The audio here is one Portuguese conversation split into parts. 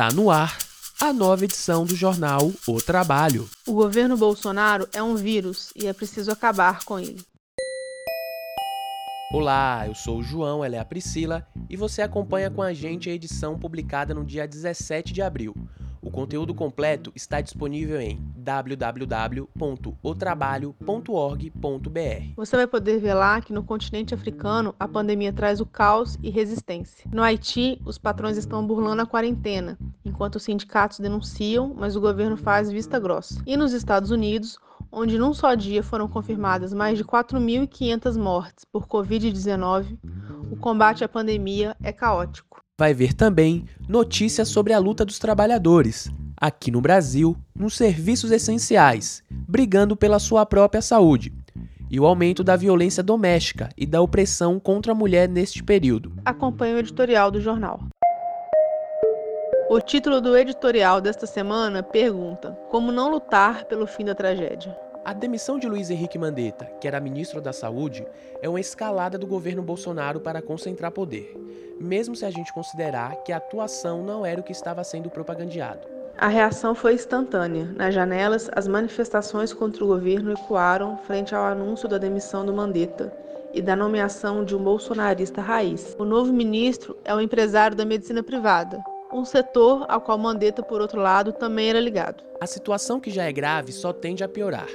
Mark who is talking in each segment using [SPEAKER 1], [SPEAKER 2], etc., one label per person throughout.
[SPEAKER 1] Tá no ar a nova edição do jornal O Trabalho.
[SPEAKER 2] O governo Bolsonaro é um vírus e é preciso acabar com ele.
[SPEAKER 1] Olá, eu sou o João, ela é a Priscila e você acompanha com a gente a edição publicada no dia 17 de abril. O conteúdo completo está disponível em www.otrabalho.org.br.
[SPEAKER 2] Você vai poder ver lá que no continente africano a pandemia traz o caos e resistência. No Haiti, os patrões estão burlando a quarentena, enquanto os sindicatos denunciam, mas o governo faz vista grossa. E nos Estados Unidos, onde num só dia foram confirmadas mais de 4.500 mortes por Covid-19, o combate à pandemia é caótico.
[SPEAKER 1] Vai ver também notícias sobre a luta dos trabalhadores, aqui no Brasil, nos serviços essenciais, brigando pela sua própria saúde, e o aumento da violência doméstica e da opressão contra a mulher neste período.
[SPEAKER 2] Acompanhe o editorial do jornal. O título do editorial desta semana pergunta: Como não lutar pelo fim da tragédia?
[SPEAKER 1] A demissão de Luiz Henrique Mandetta, que era ministro da Saúde, é uma escalada do governo Bolsonaro para concentrar poder, mesmo se a gente considerar que a atuação não era o que estava sendo propagandeado.
[SPEAKER 2] A reação foi instantânea. Nas janelas, as manifestações contra o governo ecoaram frente ao anúncio da demissão do Mandetta e da nomeação de um bolsonarista raiz. O novo ministro é um empresário da medicina privada, um setor ao qual Mandetta, por outro lado, também era ligado.
[SPEAKER 1] A situação que já é grave só tende a piorar.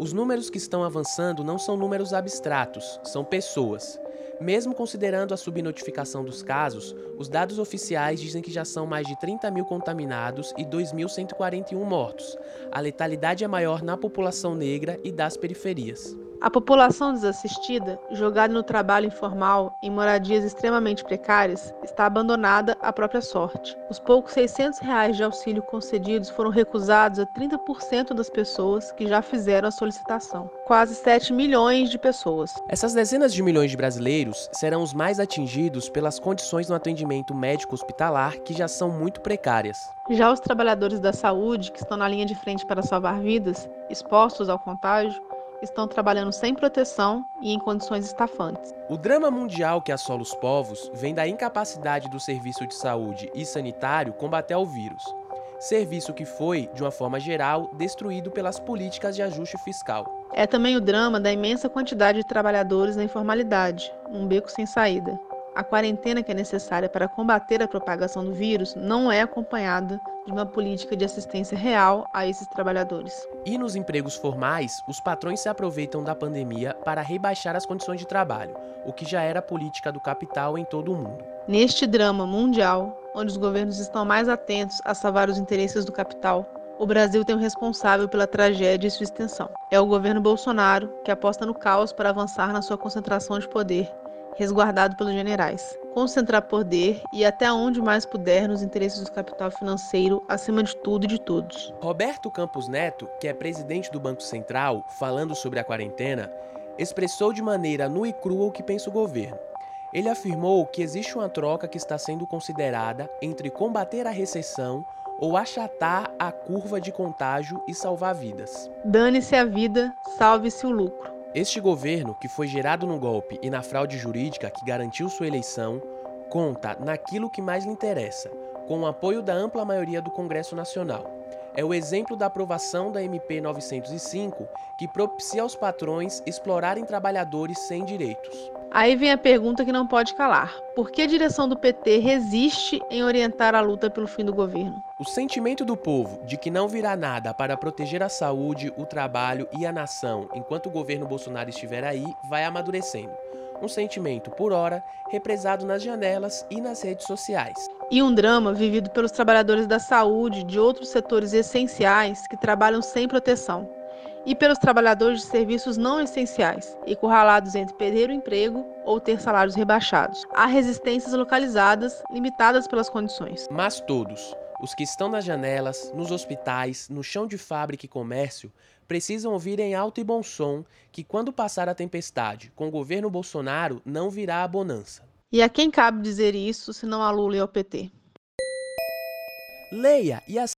[SPEAKER 1] Os números que estão avançando não são números abstratos, são pessoas. Mesmo considerando a subnotificação dos casos, os dados oficiais dizem que já são mais de 30 mil contaminados e 2.141 mortos. A letalidade é maior na população negra e das periferias.
[SPEAKER 2] A população desassistida, jogada no trabalho informal, em moradias extremamente precárias, está abandonada à própria sorte. Os poucos 600 reais de auxílio concedidos foram recusados a 30% das pessoas que já fizeram a solicitação. Quase 7 milhões de pessoas.
[SPEAKER 1] Essas dezenas de milhões de brasileiros serão os mais atingidos pelas condições no atendimento médico hospitalar que já são muito precárias.
[SPEAKER 2] Já os trabalhadores da saúde, que estão na linha de frente para salvar vidas, expostos ao contágio, estão trabalhando sem proteção e em condições estafantes.
[SPEAKER 1] O drama mundial que assola os povos vem da incapacidade do serviço de saúde e sanitário combater o vírus. Serviço que foi, de uma forma geral, destruído pelas políticas de ajuste fiscal.
[SPEAKER 2] É também o drama da imensa quantidade de trabalhadores na informalidade, um beco sem saída. A quarentena que é necessária para combater a propagação do vírus não é acompanhada de uma política de assistência real a esses trabalhadores.
[SPEAKER 1] E nos empregos formais, os patrões se aproveitam da pandemia para rebaixar as condições de trabalho, o que já era a política do capital em todo o mundo.
[SPEAKER 2] Neste drama mundial, onde os governos estão mais atentos a salvar os interesses do capital, o Brasil tem um responsável pela tragédia e sua extensão. É o governo Bolsonaro que aposta no caos para avançar na sua concentração de poder resguardado pelos generais. Concentrar poder e até onde mais puder nos interesses do capital financeiro, acima de tudo e de todos.
[SPEAKER 1] Roberto Campos Neto, que é presidente do Banco Central, falando sobre a quarentena, expressou de maneira nua e crua o que pensa o governo. Ele afirmou que existe uma troca que está sendo considerada entre combater a recessão ou achatar a curva de contágio e salvar vidas.
[SPEAKER 2] Dane-se a vida, salve-se o lucro.
[SPEAKER 1] Este governo, que foi gerado no golpe e na fraude jurídica que garantiu sua eleição, conta naquilo que mais lhe interessa, com o apoio da ampla maioria do Congresso Nacional. É o exemplo da aprovação da MP 905, que propicia aos patrões explorarem trabalhadores sem direitos.
[SPEAKER 2] Aí vem a pergunta que não pode calar: por que a direção do PT resiste em orientar a luta pelo fim do governo?
[SPEAKER 1] O sentimento do povo de que não virá nada para proteger a saúde, o trabalho e a nação enquanto o governo Bolsonaro estiver aí vai amadurecendo. Um sentimento, por hora, represado nas janelas e nas redes sociais.
[SPEAKER 2] E um drama vivido pelos trabalhadores da saúde de outros setores essenciais que trabalham sem proteção e pelos trabalhadores de serviços não essenciais, encurralados entre perder o emprego ou ter salários rebaixados. Há resistências localizadas, limitadas pelas condições.
[SPEAKER 1] Mas todos, os que estão nas janelas, nos hospitais, no chão de fábrica e comércio, precisam ouvir em alto e bom som que quando passar a tempestade com o governo Bolsonaro não virá a bonança.
[SPEAKER 2] E a quem cabe dizer isso, se não a Lula e ao PT?
[SPEAKER 1] Leia e